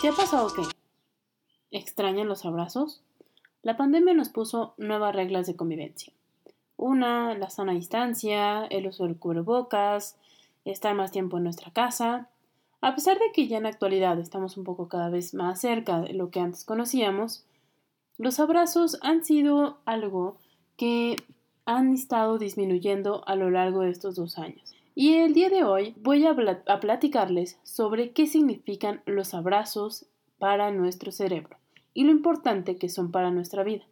¿Te ha pasado que extrañan los abrazos? La pandemia nos puso nuevas reglas de convivencia. Una, la sana distancia, el uso del cubrebocas, estar más tiempo en nuestra casa. A pesar de que ya en la actualidad estamos un poco cada vez más cerca de lo que antes conocíamos, los abrazos han sido algo que han estado disminuyendo a lo largo de estos dos años. Y el día de hoy voy a, platicarles sobre qué significan los abrazos para nuestro cerebro y lo importante que son para nuestra vida.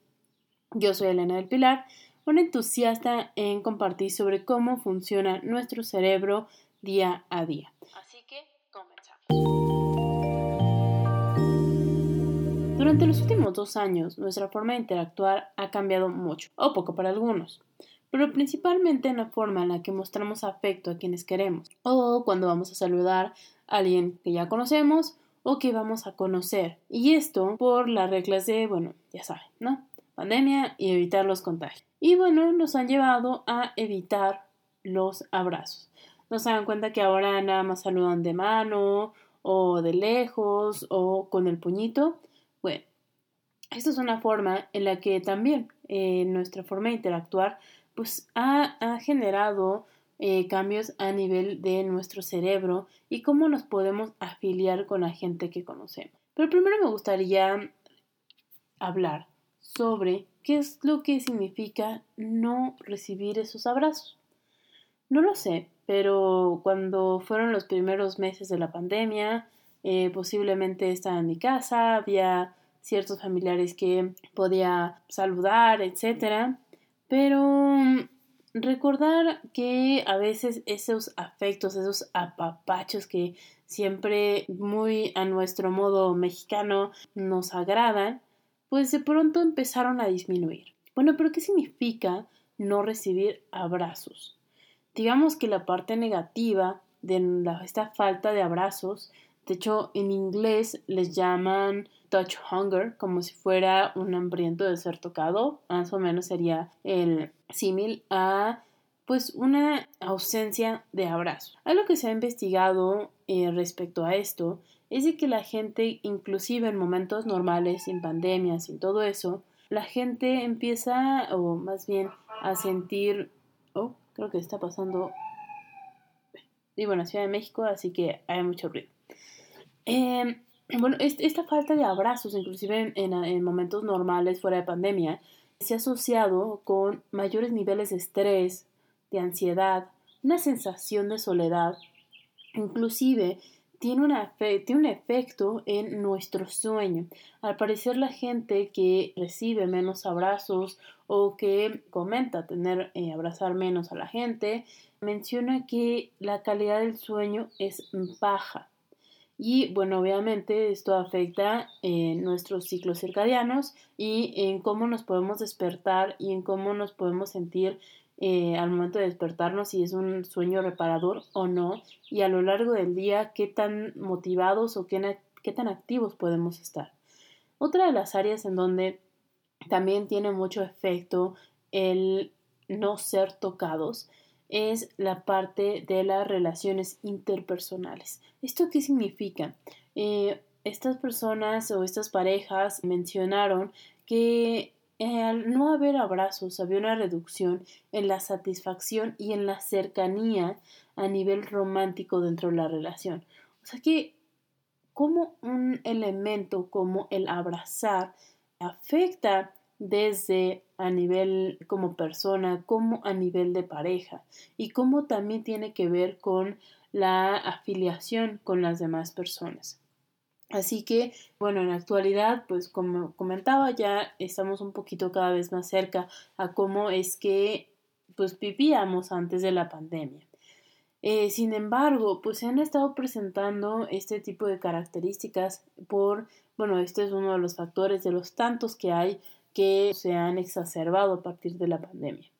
Yo soy Elena del Pilar, una entusiasta en compartir sobre cómo funciona nuestro cerebro día a día. Así que comenzamos. Durante los últimos dos años, nuestra forma de interactuar ha cambiado mucho, o poco para algunos pero principalmente en la forma en la que mostramos afecto a quienes queremos, o cuando vamos a saludar a alguien que ya conocemos o que vamos a conocer. Y esto por las reglas de, bueno, ya saben, ¿no? Pandemia y evitar los contagios. Y bueno, nos han llevado a evitar los abrazos. Nos dan cuenta que ahora nada más saludan de mano o de lejos o con el puñito. Bueno, esta es una forma en la que también eh, nuestra forma de interactuar pues ha, generado eh, cambios a nivel de nuestro cerebro y cómo nos podemos afiliar con la gente que conocemos. Pero primero me gustaría hablar sobre qué es lo que significa no recibir esos abrazos. No lo sé, pero cuando fueron los primeros meses de la pandemia, eh, posiblemente estaba en mi casa, había ciertos familiares que podía saludar, etcétera pero mm, recordar que a veces esos afectos, esos apapachos que siempre muy a nuestro modo mexicano nos agradan, pues de pronto empezaron a disminuir. Bueno, pero ¿qué significa no recibir abrazos? Digamos que la parte negativa de esta falta de abrazos, de hecho en inglés les llaman touch hunger, como si fuera un hambriento de ser tocado, más o menos sería el símil a pues una ausencia de abrazo. Algo que se ha investigado eh, respecto a esto es de que la gente, inclusive en momentos normales, sin pandemia, sin todo eso, la gente empieza, o más bien, a sentir, oh, creo que está pasando, y bueno, Ciudad de México, así que hay mucho ruido. Eh, bueno, esta falta de abrazos, inclusive en, momentos normales fuera de pandemia, se ha asociado con mayores niveles de estrés, de ansiedad, una sensación de soledad, inclusive tiene, una tiene un efecto en nuestro sueño. Al parecer la gente que recibe menos abrazos o que comenta tener eh, abrazar menos a la gente, menciona que la calidad del sueño es baja. Y bueno, obviamente esto afecta en nuestros ciclos circadianos y en cómo nos podemos despertar y en cómo nos podemos sentir eh, al momento de despertarnos, si es un sueño reparador o no, y a lo largo del día qué tan motivados o qué, qué tan activos podemos estar. Otra de las áreas en donde también tiene mucho efecto el no ser tocados es la parte de las relaciones interpersonales. ¿Esto qué significa? Eh, estas personas o estas parejas mencionaron que eh, al no haber abrazos había una reducción en la satisfacción y en la cercanía a nivel romántico dentro de la relación. O sea que como un elemento como el abrazar afecta desde a nivel como persona, como a nivel de pareja y cómo también tiene que ver con la afiliación con las demás personas. Así que, bueno, en la actualidad, pues como comentaba, ya estamos un poquito cada vez más cerca a cómo es que pues vivíamos antes de la pandemia. Eh, sin embargo, pues se han estado presentando este tipo de características por, bueno, este es uno de los factores de los tantos que hay que se han exacerbado a partir de la pandemia.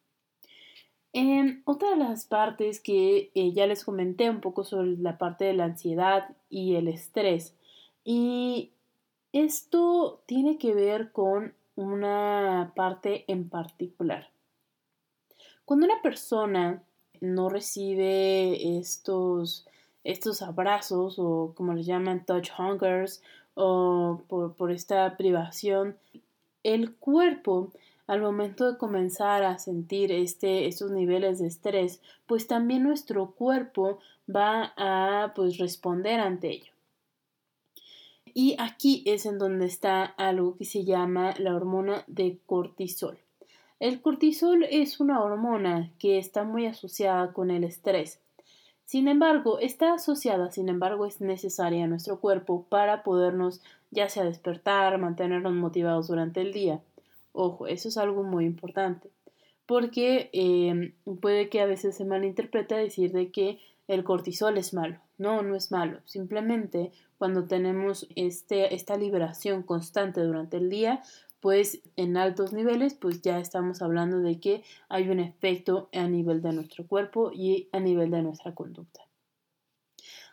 En otra de las partes que eh, ya les comenté un poco sobre la parte de la ansiedad y el estrés. Y esto tiene que ver con una parte en particular. Cuando una persona no recibe estos, estos abrazos o como les llaman touch hungers o por, esta privación, el cuerpo al momento de comenzar a sentir este, estos niveles de estrés, pues también nuestro cuerpo va a pues, responder ante ello. Y aquí es en donde está algo que se llama la hormona de cortisol. El cortisol es una hormona que está muy asociada con el estrés. Sin embargo, está asociada, sin embargo, es necesaria en nuestro cuerpo para podernos ya sea despertar, mantenernos motivados durante el día. Ojo, eso es algo muy importante, porque eh, puede que a veces se malinterprete decir de que el cortisol es malo. No, no es malo. Simplemente cuando tenemos este, esta liberación constante durante el día, pues en altos niveles, pues ya estamos hablando de que hay un efecto a nivel de nuestro cuerpo y a nivel de nuestra conducta.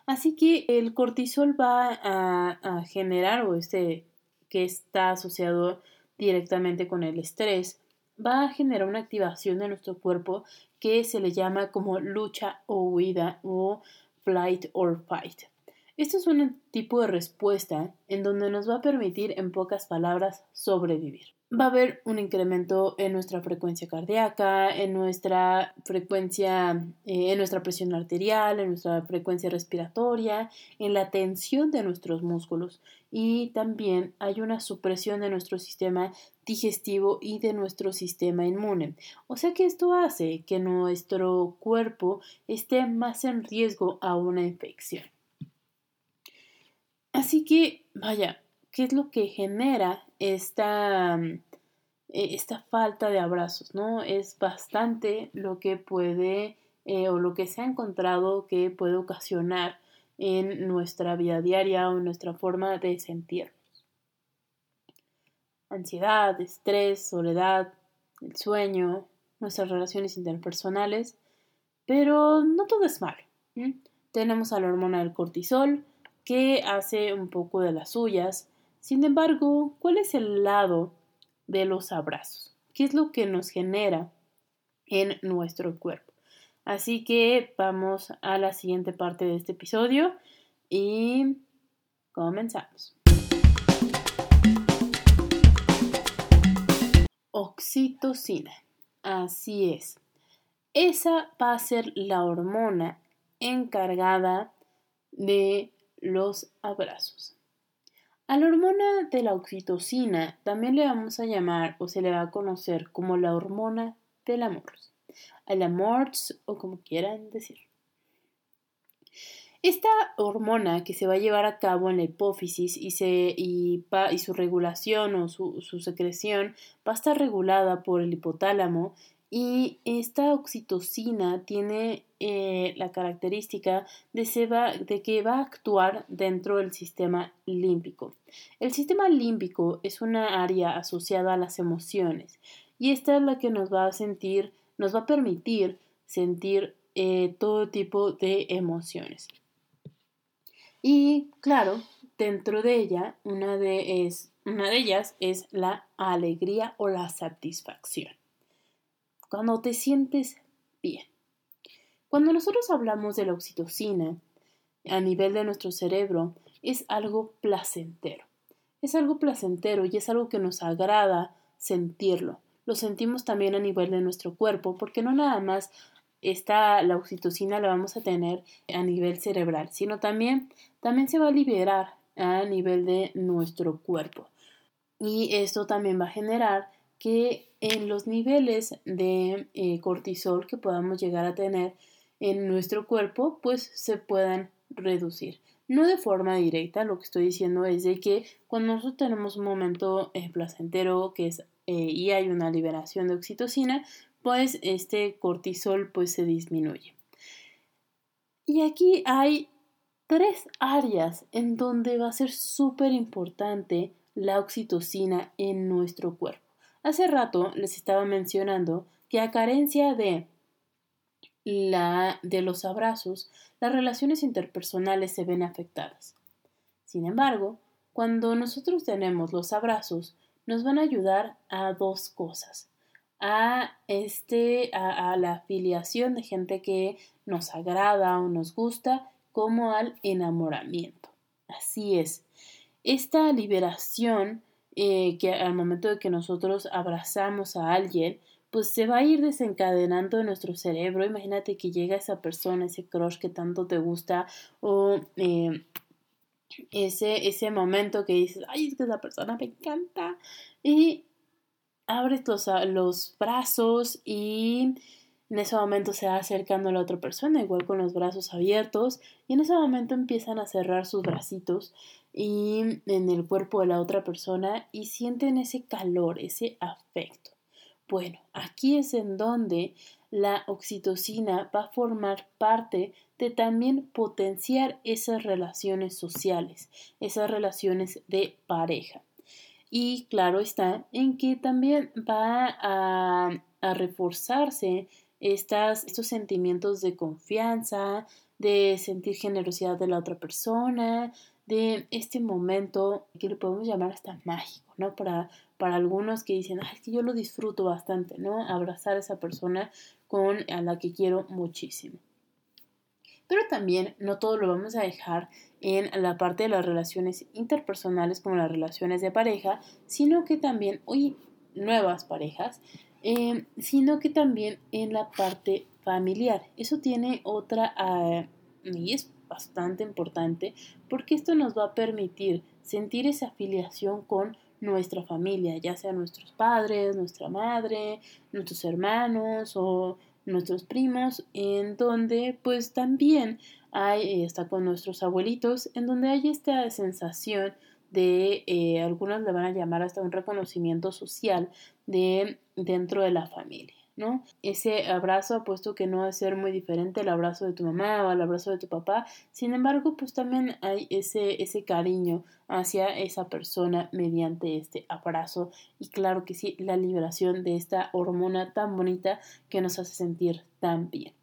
Así que el cortisol va a, generar, o este que está asociado directamente con el estrés, va a generar una activación de nuestro cuerpo que se le llama como lucha o huida o flight or fight. Esto es un tipo de respuesta en donde nos va a permitir, en pocas palabras, sobrevivir. Va a haber un incremento en nuestra frecuencia cardíaca, en nuestra frecuencia, eh, en nuestra presión arterial, en nuestra frecuencia respiratoria, en la tensión de nuestros músculos y también hay una supresión de nuestro sistema digestivo y de nuestro sistema inmune. O sea que esto hace que nuestro cuerpo esté más en riesgo a una infección. Así que, vaya, ¿qué es lo que genera esta, mm, e, esta falta de abrazos? ¿no? Es bastante lo que puede eh, o lo que se ha encontrado que puede ocasionar en nuestra vida diaria o en nuestra forma de sentirnos. Ansiedad, estrés, soledad, el sueño, nuestras relaciones interpersonales, pero no todo es malo. Tenemos a la hormona del cortisol, que hace un poco de las suyas. Sin embargo, ¿cuál es el lado de los abrazos? ¿Qué es lo que nos genera en nuestro cuerpo? Así que vamos a la siguiente parte de este episodio y comenzamos. Oxitocina. Así es. Esa va a ser la hormona encargada de los abrazos. A la hormona de la oxitocina también le vamos a llamar o se le va a conocer como la hormona del amor, al amor o como quieran decir. Esta hormona que se va a llevar a cabo en la hipófisis y, se, y, su regulación o su secreción va a estar regulada por el hipotálamo y esta oxitocina tiene eh, la característica de, que va a actuar dentro del sistema límbico. El sistema límbico es una área asociada a las emociones y esta es la que nos va a sentir, nos va a permitir sentir eh, todo tipo de emociones. Y claro, dentro de ella, una de, es, una de ellas es la alegría o la satisfacción. Cuando te sientes bien. Cuando nosotros hablamos de la oxitocina a nivel de nuestro cerebro, es algo placentero. Es algo placentero y es algo que nos agrada sentirlo. Lo sentimos también a nivel de nuestro cuerpo, porque no nada más está la oxitocina la vamos a tener a nivel cerebral, sino también, también se va a liberar a nivel de nuestro cuerpo. Y esto también va a generar que en los niveles de eh, cortisol que podamos llegar a tener en nuestro cuerpo, pues se puedan reducir. No de forma directa, lo que estoy diciendo es de que cuando nosotros tenemos un momento eh, placentero que es, eh, y hay una liberación de oxitocina, pues este cortisol pues se disminuye. Y aquí hay tres áreas en donde va a ser súper importante la oxitocina en nuestro cuerpo. Hace rato les estaba mencionando que a carencia de la de los abrazos, las relaciones interpersonales se ven afectadas. Sin embargo, cuando nosotros tenemos los abrazos, nos van a ayudar a dos cosas. A, este, a, a la afiliación de gente que nos agrada o nos gusta, como al enamoramiento. Así es. esta liberación eh, que al momento de que nosotros abrazamos a alguien, pues se va a ir desencadenando en nuestro cerebro. Imagínate que llega esa persona, ese crush que tanto te gusta o eh, ese, ese momento que dices, ay, es que esa persona me encanta. Y abres los, los brazos y en ese momento se va acercando a la otra persona, igual con los brazos abiertos, y en ese momento empiezan a cerrar sus bracitos y en el cuerpo de la otra persona y sienten ese calor, ese afecto. Bueno, aquí es en donde la oxitocina va a formar parte de también potenciar esas relaciones sociales, esas relaciones de pareja. Y claro está en que también va a, a reforzarse estas, estos sentimientos de confianza, de sentir generosidad de la otra persona, de este momento que le podemos llamar hasta mágico, ¿no? Para, para algunos que dicen, es que yo lo disfruto bastante, ¿no? Abrazar a esa persona con a la que quiero muchísimo. Pero también no todo lo vamos a dejar en la parte de las relaciones interpersonales como las relaciones de pareja, sino que también, hoy nuevas parejas, eh, sino que también en la parte familiar. Eso tiene otra, uh, y es bastante importante, porque esto nos va a permitir sentir esa afiliación con nuestra familia, ya sea nuestros padres, nuestra madre, nuestros hermanos o nuestros primos, en donde pues también hay, está con nuestros abuelitos, en donde hay esta sensación de, eh, algunos le van a llamar hasta un reconocimiento social de dentro de la familia. ¿no? Ese abrazo, puesto que no va a ser muy diferente el abrazo de tu mamá o el abrazo de tu papá, sin embargo, pues también hay ese, ese cariño hacia esa persona mediante este abrazo y claro que sí, la liberación de esta hormona tan bonita que nos hace sentir tan bien.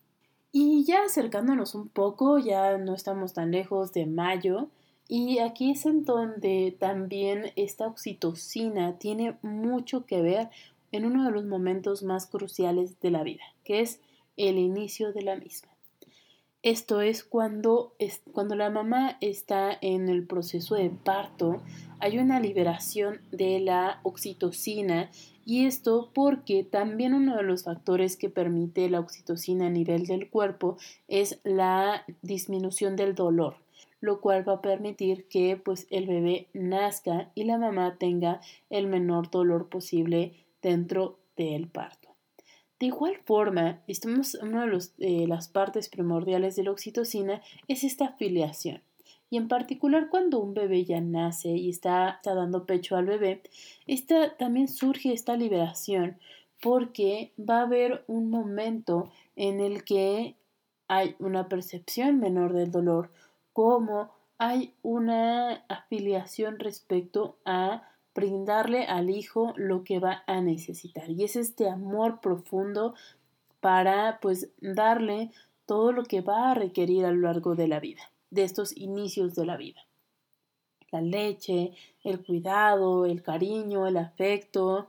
Y ya acercándonos un poco, ya no estamos tan lejos de mayo, y aquí es en donde también esta oxitocina tiene mucho que ver en uno de los momentos más cruciales de la vida, que es el inicio de la misma. Esto es cuando, es cuando la mamá está en el proceso de parto, hay una liberación de la oxitocina y esto porque también uno de los factores que permite la oxitocina a nivel del cuerpo es la disminución del dolor, lo cual va a permitir que pues el bebé nazca y la mamá tenga el menor dolor posible dentro del parto. De igual forma, estamos, una de eh, las partes primordiales de la oxitocina es esta afiliación. Y en particular cuando un bebé ya nace y está, dando pecho al bebé, esta, también surge esta liberación porque va a haber un momento en el que hay una percepción menor del dolor, como hay una afiliación respecto a brindarle al hijo lo que va a necesitar. Y es este amor profundo para pues darle todo lo que va a requerir a lo largo de la vida, de estos inicios de la vida. La leche, el cuidado, el cariño, el afecto,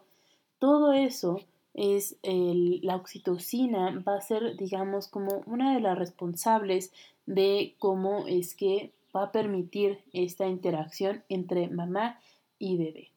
todo eso es la oxitocina va a ser digamos como una de las responsables de cómo es que va a permitir esta interacción entre mamá y bebé.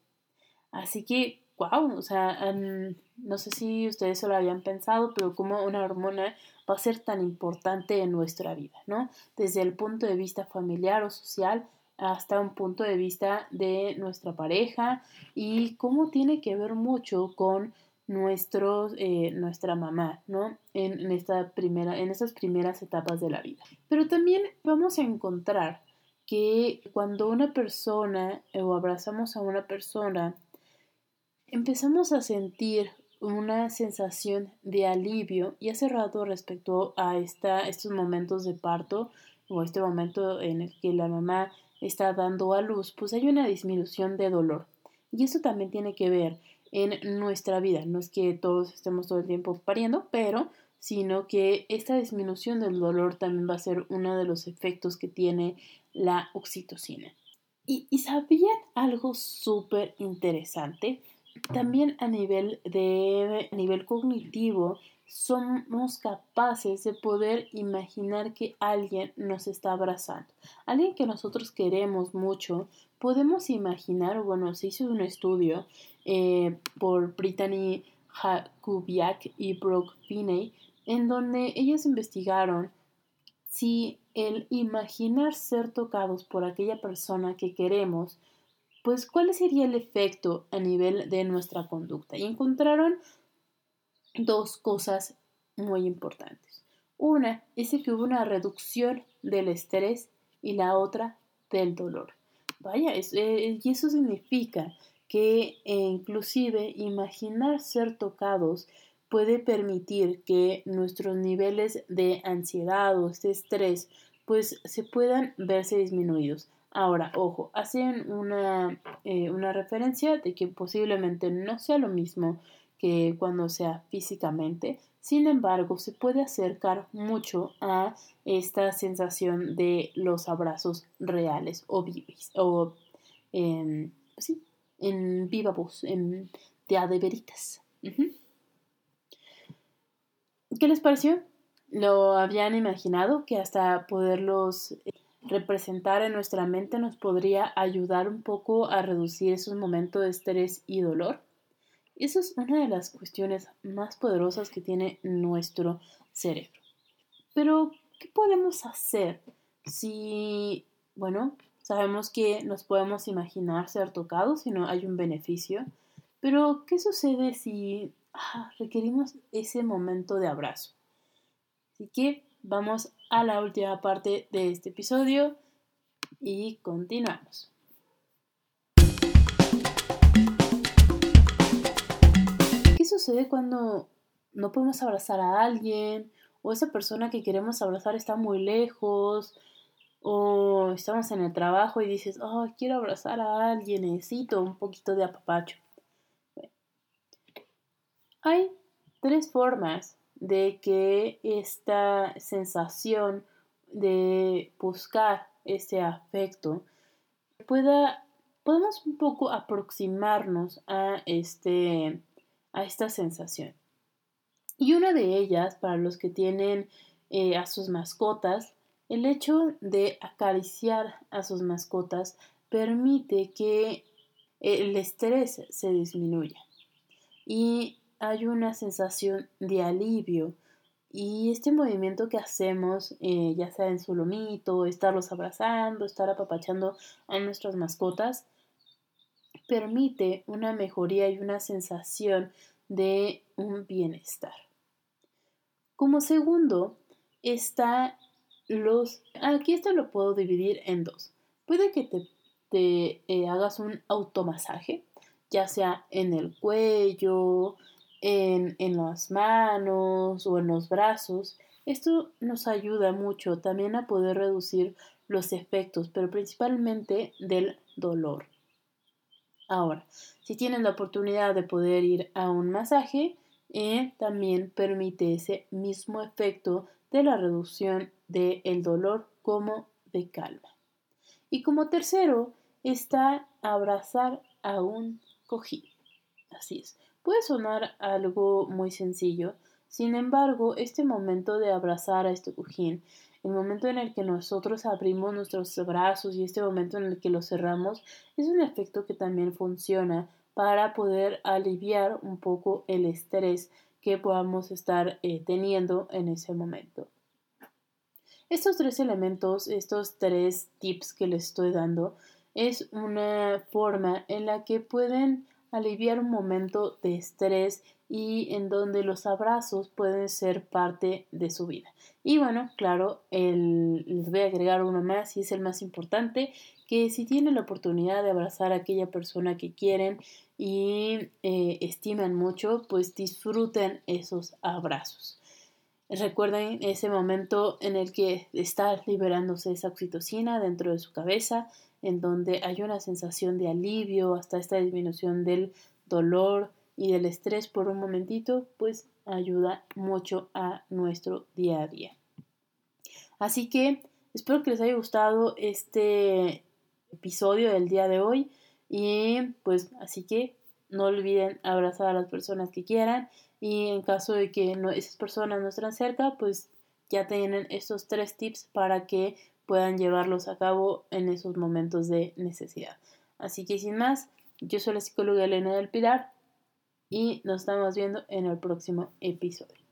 Así que, wow, o sea, no sé si ustedes se lo habían pensado, pero como una hormona va a ser tan importante en nuestra vida, ¿no? Desde el punto de vista familiar o social hasta un punto de vista de nuestra pareja y cómo tiene que ver mucho con nuestros, eh, nuestra mamá, ¿no? En, en, esta primera, en estas primeras etapas de la vida. Pero también vamos a encontrar que cuando una persona o abrazamos a una persona empezamos a sentir una sensación de alivio y hace rato respecto a esta, estos momentos de parto o este momento en el que la mamá está dando a luz, pues hay una disminución de dolor. Y eso también tiene que ver en nuestra vida. No es que todos estemos todo el tiempo pariendo, pero sino que esta disminución del dolor también va a ser uno de los efectos que tiene la oxitocina. Y, y sabían algo súper interesante también a nivel, de, nivel cognitivo, somos capaces de poder imaginar que alguien nos está abrazando. Alguien que nosotros queremos mucho, podemos imaginar, bueno, se hizo un estudio eh, por Brittany Jakubiak y Brooke Finney, en donde ellos investigaron si el imaginar ser tocados por aquella persona que queremos, pues cuál sería el efecto a nivel de nuestra conducta. Y encontraron dos cosas muy importantes. Una es que hubo una reducción del estrés y la otra del dolor. Vaya, eh, y eso significa que eh, inclusive imaginar ser tocados puede permitir que nuestros niveles de ansiedad o de estrés pues se puedan verse disminuidos. Ahora, ojo, hacen una, eh, una referencia de que posiblemente no sea lo mismo que cuando sea físicamente. Sin embargo, se puede acercar mucho a esta sensación de los abrazos reales o vivos o pues sí, en viva voz, en de adeveritas. ¿Qué les pareció? ¿Lo habían imaginado que hasta poderlos eh, representar en nuestra mente nos podría ayudar un poco a reducir esos momentos de estrés y dolor? Esa es una de las cuestiones más poderosas que tiene nuestro cerebro. Pero, ¿qué podemos hacer si, bueno, sabemos que nos podemos imaginar ser tocados si no hay un beneficio? Pero, ¿qué sucede si ah, requerimos ese momento de abrazo? Así que vamos a la última parte de este episodio y continuamos. sucede cuando no podemos abrazar a alguien o esa persona que queremos abrazar está muy lejos o estamos en el trabajo y dices, oh, quiero abrazar a alguien, necesito un poquito de apapacho. Hay tres formas de que esta sensación de buscar ese afecto pueda, podemos un poco aproximarnos a este a esta sensación. Y una de ellas, para los que tienen eh, a sus mascotas, el hecho de acariciar a sus mascotas permite que el estrés se disminuya y hay una sensación de alivio y este movimiento que hacemos, eh, ya sea en su lomito, estarlos abrazando, estar apapachando a nuestras mascotas, permite una mejoría y una sensación de un bienestar. Como segundo, está los... Aquí esto lo puedo dividir en dos. Puede que te, eh, hagas un automasaje, ya sea en el cuello, en, en las manos o en los brazos. Esto nos ayuda mucho también a poder reducir los efectos, pero principalmente del dolor. Ahora, si tienen la oportunidad de poder ir a un masaje, eh, también permite ese mismo efecto de la reducción del dolor como de calma. Y como tercero está abrazar a un cojín. Así es. Puede sonar algo muy sencillo, sin embargo, este momento de abrazar a este cojín el momento en el que nosotros abrimos nuestros brazos y este momento en el que los cerramos es un efecto que también funciona para poder aliviar un poco el estrés que podamos estar eh, teniendo en ese momento. Estos tres elementos, estos tres tips que les estoy dando, es una forma en la que pueden aliviar un momento de estrés y en donde los abrazos pueden ser parte de su vida. Y bueno, claro, les voy a agregar uno más y es el más importante, que si tienen la oportunidad de abrazar a aquella persona que quieren y eh, estiman mucho, pues disfruten esos abrazos. Recuerden ese momento en el que está liberándose esa oxitocina dentro de su cabeza, en donde hay una sensación de alivio hasta esta disminución del dolor y del estrés por un momentito, pues ayuda mucho a nuestro día a día. Así que espero que les haya gustado este episodio del día de hoy y pues así que no olviden abrazar a las personas que quieran y en caso de que esas personas no estén cerca, pues ya tienen estos tres tips para que puedan llevarlos a cabo en esos momentos de necesidad. Así que sin más, yo soy la psicóloga Elena del Pilar y nos estamos viendo en el próximo episodio.